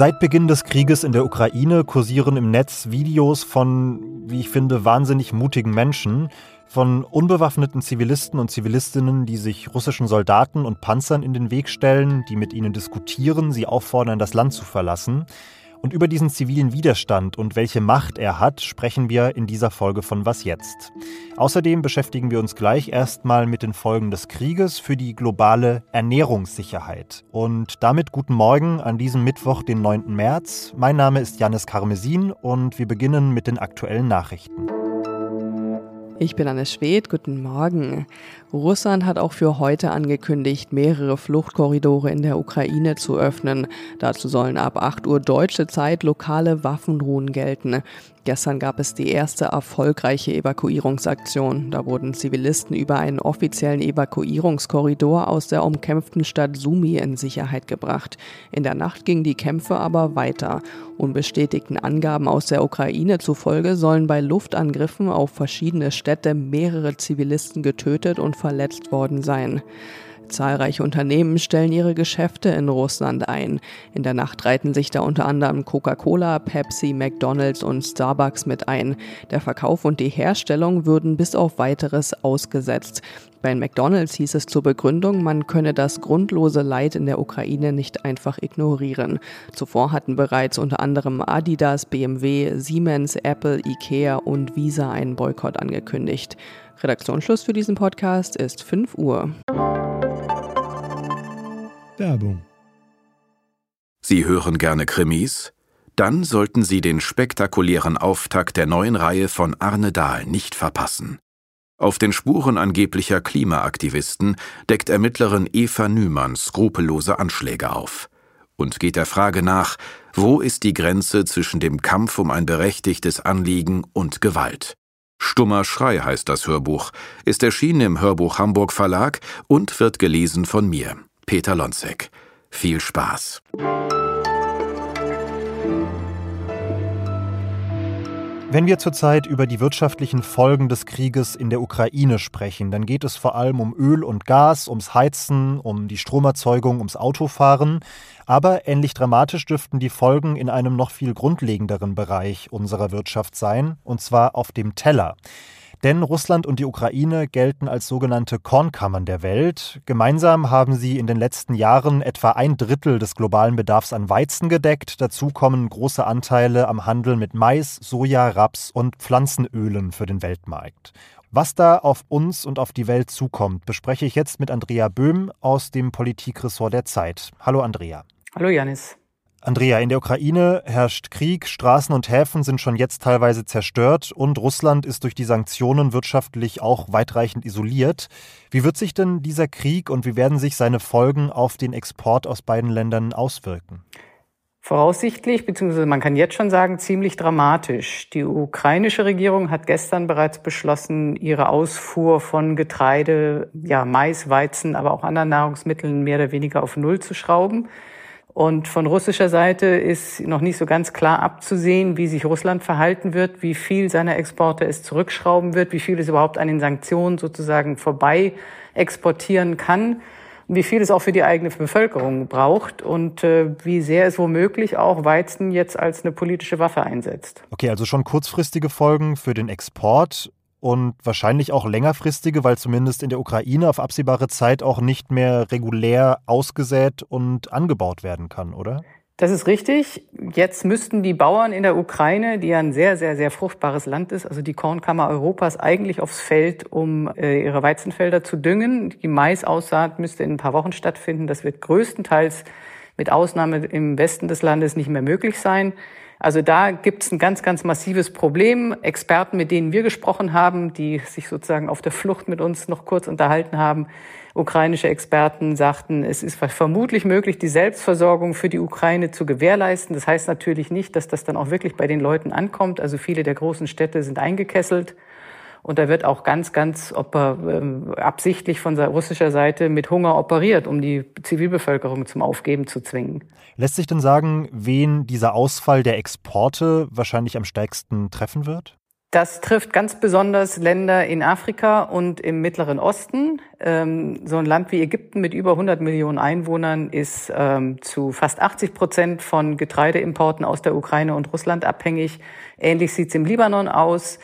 Seit Beginn des Krieges in der Ukraine kursieren im Netz Videos von, wie ich finde, wahnsinnig mutigen Menschen, von unbewaffneten Zivilisten und Zivilistinnen, die sich russischen Soldaten und Panzern in den Weg stellen, die mit ihnen diskutieren, sie auffordern, das Land zu verlassen. Und über diesen zivilen Widerstand und welche Macht er hat, sprechen wir in dieser Folge von Was jetzt. Außerdem beschäftigen wir uns gleich erstmal mit den Folgen des Krieges für die globale Ernährungssicherheit. Und damit guten Morgen an diesem Mittwoch, den 9. März. Mein Name ist Janis Karmesin und wir beginnen mit den aktuellen Nachrichten. Ich bin Anne Schwedt, guten Morgen. Russland hat auch für heute angekündigt, mehrere Fluchtkorridore in der Ukraine zu öffnen. Dazu sollen ab 8 Uhr deutsche Zeit lokale Waffenruhen gelten. Gestern gab es die erste erfolgreiche Evakuierungsaktion. Da wurden Zivilisten über einen offiziellen Evakuierungskorridor aus der umkämpften Stadt Sumi in Sicherheit gebracht. In der Nacht gingen die Kämpfe aber weiter. Unbestätigten Angaben aus der Ukraine zufolge sollen bei Luftangriffen auf verschiedene Städte mehrere Zivilisten getötet und verletzt worden sein. Zahlreiche Unternehmen stellen ihre Geschäfte in Russland ein. In der Nacht reiten sich da unter anderem Coca-Cola, Pepsi, McDonald's und Starbucks mit ein. Der Verkauf und die Herstellung würden bis auf weiteres ausgesetzt. Bei McDonald's hieß es zur Begründung, man könne das grundlose Leid in der Ukraine nicht einfach ignorieren. Zuvor hatten bereits unter anderem Adidas, BMW, Siemens, Apple, Ikea und Visa einen Boykott angekündigt. Redaktionsschluss für diesen Podcast ist 5 Uhr. Werbung. Sie hören gerne Krimis? Dann sollten Sie den spektakulären Auftakt der neuen Reihe von Arne Dahl nicht verpassen. Auf den Spuren angeblicher Klimaaktivisten deckt Ermittlerin Eva Nümann skrupellose Anschläge auf und geht der Frage nach, wo ist die Grenze zwischen dem Kampf um ein berechtigtes Anliegen und Gewalt. Stummer Schrei heißt das Hörbuch, ist erschienen im Hörbuch Hamburg Verlag und wird gelesen von mir, Peter Lonzek. Viel Spaß! Wenn wir zurzeit über die wirtschaftlichen Folgen des Krieges in der Ukraine sprechen, dann geht es vor allem um Öl und Gas, ums Heizen, um die Stromerzeugung, ums Autofahren. Aber ähnlich dramatisch dürften die Folgen in einem noch viel grundlegenderen Bereich unserer Wirtschaft sein, und zwar auf dem Teller. Denn Russland und die Ukraine gelten als sogenannte Kornkammern der Welt. Gemeinsam haben sie in den letzten Jahren etwa ein Drittel des globalen Bedarfs an Weizen gedeckt. Dazu kommen große Anteile am Handel mit Mais, Soja, Raps und Pflanzenölen für den Weltmarkt. Was da auf uns und auf die Welt zukommt, bespreche ich jetzt mit Andrea Böhm aus dem Politikressort der Zeit. Hallo Andrea. Hallo Janis. Andrea, in der Ukraine herrscht Krieg, Straßen und Häfen sind schon jetzt teilweise zerstört und Russland ist durch die Sanktionen wirtschaftlich auch weitreichend isoliert. Wie wird sich denn dieser Krieg und wie werden sich seine Folgen auf den Export aus beiden Ländern auswirken? Voraussichtlich, beziehungsweise man kann jetzt schon sagen, ziemlich dramatisch. Die ukrainische Regierung hat gestern bereits beschlossen, ihre Ausfuhr von Getreide, ja, Mais, Weizen, aber auch anderen Nahrungsmitteln mehr oder weniger auf Null zu schrauben. Und von russischer Seite ist noch nicht so ganz klar abzusehen, wie sich Russland verhalten wird, wie viel seiner Exporte es zurückschrauben wird, wie viel es überhaupt an den Sanktionen sozusagen vorbei exportieren kann, wie viel es auch für die eigene Bevölkerung braucht und äh, wie sehr es womöglich auch Weizen jetzt als eine politische Waffe einsetzt. Okay, also schon kurzfristige Folgen für den Export und wahrscheinlich auch längerfristige, weil zumindest in der Ukraine auf absehbare Zeit auch nicht mehr regulär ausgesät und angebaut werden kann, oder? Das ist richtig. Jetzt müssten die Bauern in der Ukraine, die ja ein sehr, sehr, sehr fruchtbares Land ist, also die Kornkammer Europas, eigentlich aufs Feld, um äh, ihre Weizenfelder zu düngen. Die Maisaussaat müsste in ein paar Wochen stattfinden. Das wird größtenteils mit Ausnahme im Westen des Landes nicht mehr möglich sein. Also da gibt es ein ganz, ganz massives Problem. Experten, mit denen wir gesprochen haben, die sich sozusagen auf der Flucht mit uns noch kurz unterhalten haben, ukrainische Experten sagten, es ist vermutlich möglich, die Selbstversorgung für die Ukraine zu gewährleisten. Das heißt natürlich nicht, dass das dann auch wirklich bei den Leuten ankommt. Also viele der großen Städte sind eingekesselt. Und da wird auch ganz, ganz äh, absichtlich von russischer Seite mit Hunger operiert, um die Zivilbevölkerung zum Aufgeben zu zwingen. Lässt sich denn sagen, wen dieser Ausfall der Exporte wahrscheinlich am stärksten treffen wird? Das trifft ganz besonders Länder in Afrika und im Mittleren Osten. Ähm, so ein Land wie Ägypten mit über 100 Millionen Einwohnern ist ähm, zu fast 80 Prozent von Getreideimporten aus der Ukraine und Russland abhängig. Ähnlich sieht es im Libanon aus.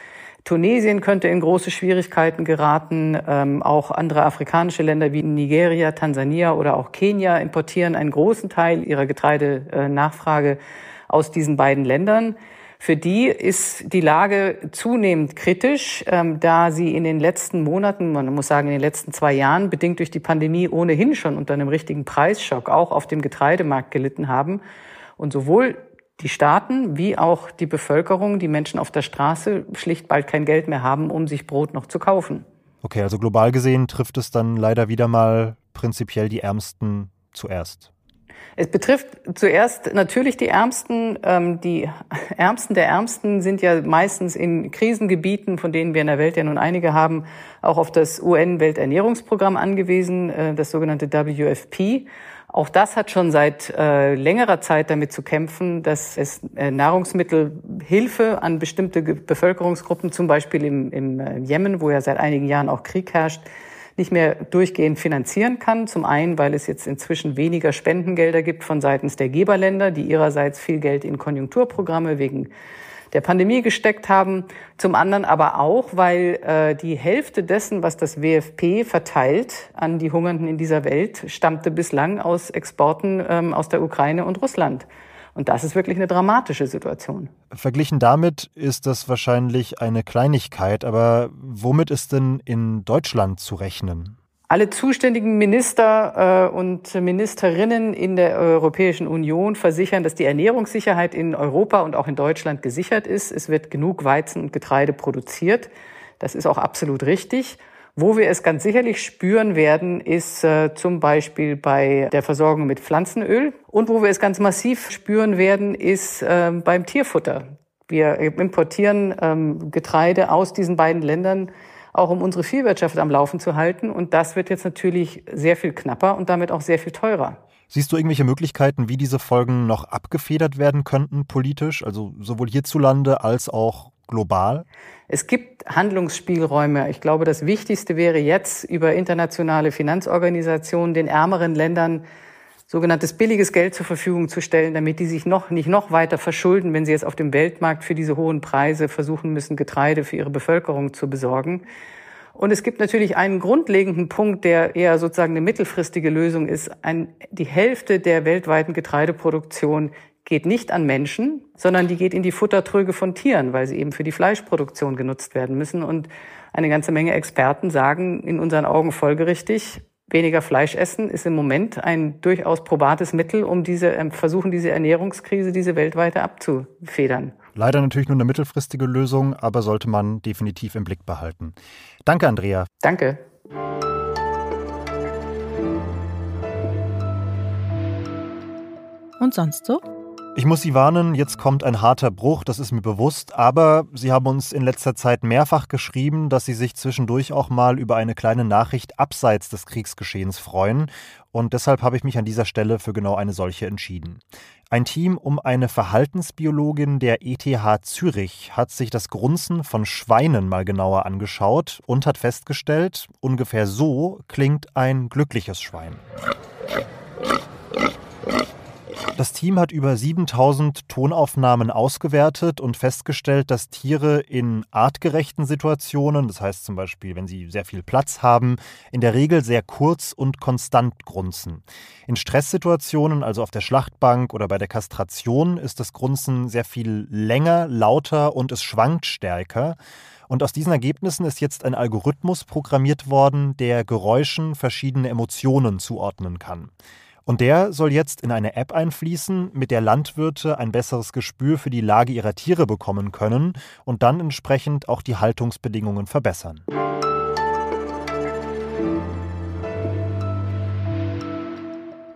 Tunesien könnte in große Schwierigkeiten geraten. Ähm, auch andere afrikanische Länder wie Nigeria, Tansania oder auch Kenia importieren einen großen Teil ihrer Getreidenachfrage aus diesen beiden Ländern. Für die ist die Lage zunehmend kritisch, ähm, da sie in den letzten Monaten, man muss sagen in den letzten zwei Jahren, bedingt durch die Pandemie ohnehin schon unter einem richtigen Preisschock auch auf dem Getreidemarkt gelitten haben. Und sowohl die Staaten wie auch die Bevölkerung, die Menschen auf der Straße schlicht bald kein Geld mehr haben, um sich Brot noch zu kaufen. Okay, also global gesehen trifft es dann leider wieder mal prinzipiell die Ärmsten zuerst. Es betrifft zuerst natürlich die Ärmsten. Ähm, die Ärmsten der Ärmsten sind ja meistens in Krisengebieten, von denen wir in der Welt ja nun einige haben, auch auf das UN-Welternährungsprogramm angewiesen, äh, das sogenannte WFP. Auch das hat schon seit äh, längerer Zeit damit zu kämpfen, dass es äh, Nahrungsmittelhilfe an bestimmte Bevölkerungsgruppen, zum Beispiel im, im äh, Jemen, wo ja seit einigen Jahren auch Krieg herrscht, nicht mehr durchgehend finanzieren kann. Zum einen, weil es jetzt inzwischen weniger Spendengelder gibt von seitens der Geberländer, die ihrerseits viel Geld in Konjunkturprogramme wegen der Pandemie gesteckt haben. Zum anderen aber auch, weil äh, die Hälfte dessen, was das WFP verteilt an die Hungernden in dieser Welt, stammte bislang aus Exporten ähm, aus der Ukraine und Russland. Und das ist wirklich eine dramatische Situation. Verglichen damit ist das wahrscheinlich eine Kleinigkeit, aber womit ist denn in Deutschland zu rechnen? Alle zuständigen Minister äh, und Ministerinnen in der Europäischen Union versichern, dass die Ernährungssicherheit in Europa und auch in Deutschland gesichert ist. Es wird genug Weizen und Getreide produziert. Das ist auch absolut richtig. Wo wir es ganz sicherlich spüren werden, ist äh, zum Beispiel bei der Versorgung mit Pflanzenöl. Und wo wir es ganz massiv spüren werden, ist äh, beim Tierfutter. Wir importieren ähm, Getreide aus diesen beiden Ländern, auch um unsere Viehwirtschaft am Laufen zu halten. Und das wird jetzt natürlich sehr viel knapper und damit auch sehr viel teurer. Siehst du irgendwelche Möglichkeiten, wie diese Folgen noch abgefedert werden könnten politisch, also sowohl hierzulande als auch global? Es gibt Handlungsspielräume. Ich glaube, das Wichtigste wäre jetzt über internationale Finanzorganisationen den ärmeren Ländern sogenanntes billiges Geld zur Verfügung zu stellen, damit die sich noch nicht noch weiter verschulden, wenn sie jetzt auf dem Weltmarkt für diese hohen Preise versuchen müssen, Getreide für ihre Bevölkerung zu besorgen. Und es gibt natürlich einen grundlegenden Punkt, der eher sozusagen eine mittelfristige Lösung ist. Ein, die Hälfte der weltweiten Getreideproduktion geht nicht an Menschen, sondern die geht in die Futtertröge von Tieren, weil sie eben für die Fleischproduktion genutzt werden müssen. Und eine ganze Menge Experten sagen in unseren Augen folgerichtig, weniger Fleisch essen ist im Moment ein durchaus probates Mittel, um diese, ähm, versuchen, diese Ernährungskrise, diese weltweite abzufedern. Leider natürlich nur eine mittelfristige Lösung, aber sollte man definitiv im Blick behalten. Danke, Andrea. Danke. Und sonst so? Ich muss Sie warnen, jetzt kommt ein harter Bruch, das ist mir bewusst, aber Sie haben uns in letzter Zeit mehrfach geschrieben, dass Sie sich zwischendurch auch mal über eine kleine Nachricht abseits des Kriegsgeschehens freuen, und deshalb habe ich mich an dieser Stelle für genau eine solche entschieden. Ein Team um eine Verhaltensbiologin der ETH Zürich hat sich das Grunzen von Schweinen mal genauer angeschaut und hat festgestellt, ungefähr so klingt ein glückliches Schwein. Das Team hat über 7000 Tonaufnahmen ausgewertet und festgestellt, dass Tiere in artgerechten Situationen, das heißt zum Beispiel, wenn sie sehr viel Platz haben, in der Regel sehr kurz und konstant grunzen. In Stresssituationen, also auf der Schlachtbank oder bei der Kastration, ist das Grunzen sehr viel länger, lauter und es schwankt stärker. Und aus diesen Ergebnissen ist jetzt ein Algorithmus programmiert worden, der Geräuschen verschiedene Emotionen zuordnen kann. Und der soll jetzt in eine App einfließen, mit der Landwirte ein besseres Gespür für die Lage ihrer Tiere bekommen können und dann entsprechend auch die Haltungsbedingungen verbessern.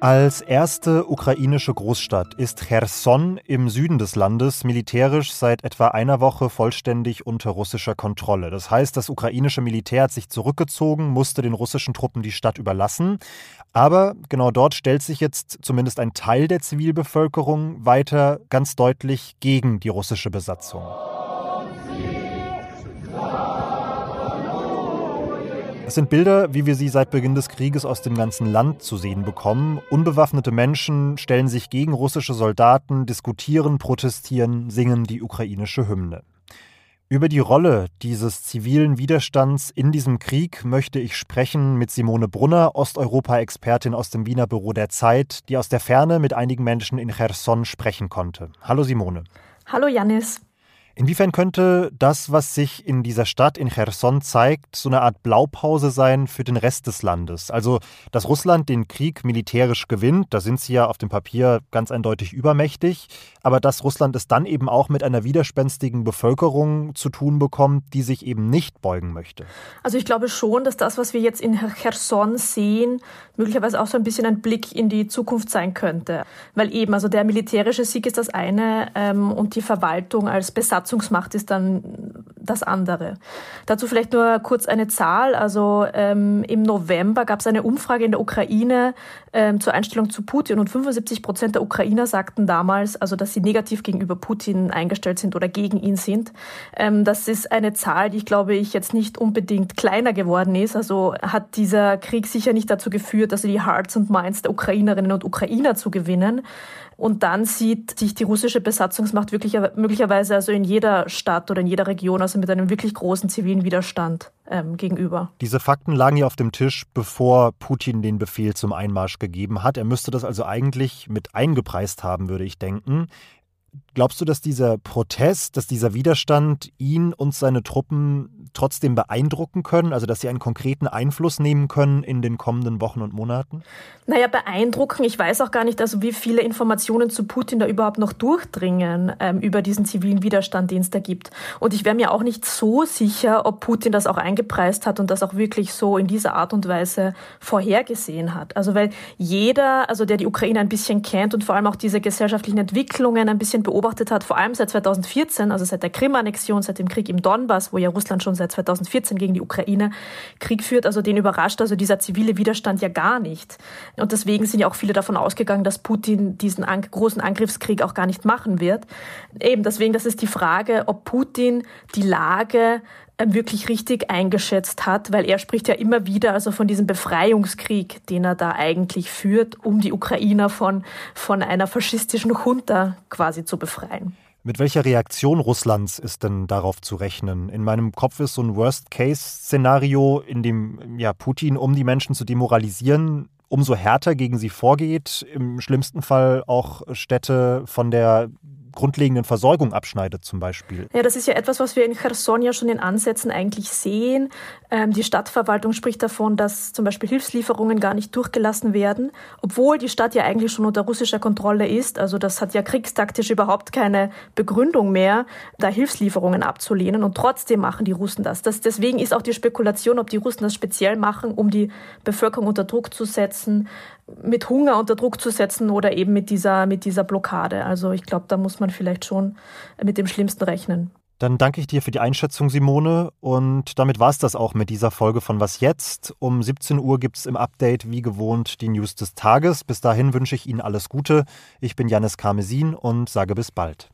Als erste ukrainische Großstadt ist Cherson im Süden des Landes militärisch seit etwa einer Woche vollständig unter russischer Kontrolle. Das heißt, das ukrainische Militär hat sich zurückgezogen, musste den russischen Truppen die Stadt überlassen. Aber genau dort stellt sich jetzt zumindest ein Teil der Zivilbevölkerung weiter ganz deutlich gegen die russische Besatzung. Es sind Bilder, wie wir sie seit Beginn des Krieges aus dem ganzen Land zu sehen bekommen. Unbewaffnete Menschen stellen sich gegen russische Soldaten, diskutieren, protestieren, singen die ukrainische Hymne. Über die Rolle dieses zivilen Widerstands in diesem Krieg möchte ich sprechen mit Simone Brunner, Osteuropa-Expertin aus dem Wiener Büro der Zeit, die aus der Ferne mit einigen Menschen in Cherson sprechen konnte. Hallo Simone. Hallo Janis. Inwiefern könnte das, was sich in dieser Stadt in Cherson zeigt, so eine Art Blaupause sein für den Rest des Landes? Also, dass Russland den Krieg militärisch gewinnt, da sind sie ja auf dem Papier ganz eindeutig übermächtig, aber dass Russland es dann eben auch mit einer widerspenstigen Bevölkerung zu tun bekommt, die sich eben nicht beugen möchte. Also ich glaube schon, dass das, was wir jetzt in Cherson sehen, möglicherweise auch so ein bisschen ein Blick in die Zukunft sein könnte. Weil eben, also der militärische Sieg ist das eine ähm, und die Verwaltung als Besatzung Besatzungsmacht ist dann das andere. Dazu vielleicht nur kurz eine Zahl. Also ähm, im November gab es eine Umfrage in der Ukraine ähm, zur Einstellung zu Putin und 75 Prozent der Ukrainer sagten damals, also dass sie negativ gegenüber Putin eingestellt sind oder gegen ihn sind. Ähm, das ist eine Zahl, die ich glaube ich jetzt nicht unbedingt kleiner geworden ist. Also hat dieser Krieg sicher nicht dazu geführt, also die Hearts und Minds der Ukrainerinnen und Ukrainer zu gewinnen. Und dann sieht sich die russische Besatzungsmacht wirklich, möglicherweise also in jeder Stadt oder in jeder Region also mit einem wirklich großen zivilen Widerstand ähm, gegenüber. Diese Fakten lagen ja auf dem Tisch, bevor Putin den Befehl zum Einmarsch gegeben hat. Er müsste das also eigentlich mit eingepreist haben, würde ich denken. Glaubst du, dass dieser Protest, dass dieser Widerstand ihn und seine Truppen trotzdem beeindrucken können? Also, dass sie einen konkreten Einfluss nehmen können in den kommenden Wochen und Monaten? Naja, beeindrucken. Ich weiß auch gar nicht, also wie viele Informationen zu Putin da überhaupt noch durchdringen ähm, über diesen zivilen Widerstand, den es da gibt. Und ich wäre mir auch nicht so sicher, ob Putin das auch eingepreist hat und das auch wirklich so in dieser Art und Weise vorhergesehen hat. Also, weil jeder, also der die Ukraine ein bisschen kennt und vor allem auch diese gesellschaftlichen Entwicklungen ein bisschen beobachtet, beobachtet hat, vor allem seit 2014, also seit der Krim-Annexion, seit dem Krieg im Donbass, wo ja Russland schon seit 2014 gegen die Ukraine Krieg führt, also den überrascht also dieser zivile Widerstand ja gar nicht. Und deswegen sind ja auch viele davon ausgegangen, dass Putin diesen an großen Angriffskrieg auch gar nicht machen wird. Eben deswegen, das ist die Frage, ob Putin die Lage wirklich richtig eingeschätzt hat, weil er spricht ja immer wieder also von diesem Befreiungskrieg, den er da eigentlich führt, um die Ukrainer von, von einer faschistischen Junta quasi zu befreien. Mit welcher Reaktion Russlands ist denn darauf zu rechnen? In meinem Kopf ist so ein Worst-Case-Szenario, in dem ja, Putin, um die Menschen zu demoralisieren, umso härter gegen sie vorgeht, im schlimmsten Fall auch Städte von der grundlegenden Versorgung abschneidet zum Beispiel. Ja, das ist ja etwas, was wir in Cherson ja schon in Ansätzen eigentlich sehen. Ähm, die Stadtverwaltung spricht davon, dass zum Beispiel Hilfslieferungen gar nicht durchgelassen werden, obwohl die Stadt ja eigentlich schon unter russischer Kontrolle ist. Also das hat ja kriegstaktisch überhaupt keine Begründung mehr, da Hilfslieferungen abzulehnen. Und trotzdem machen die Russen das. das deswegen ist auch die Spekulation, ob die Russen das speziell machen, um die Bevölkerung unter Druck zu setzen, mit Hunger unter Druck zu setzen oder eben mit dieser, mit dieser Blockade. Also ich glaube, da muss man vielleicht schon mit dem Schlimmsten rechnen. Dann danke ich dir für die Einschätzung, Simone. Und damit war es das auch mit dieser Folge von Was jetzt? Um 17 Uhr gibt es im Update wie gewohnt die News des Tages. Bis dahin wünsche ich Ihnen alles Gute. Ich bin Janis Karmesin und sage bis bald.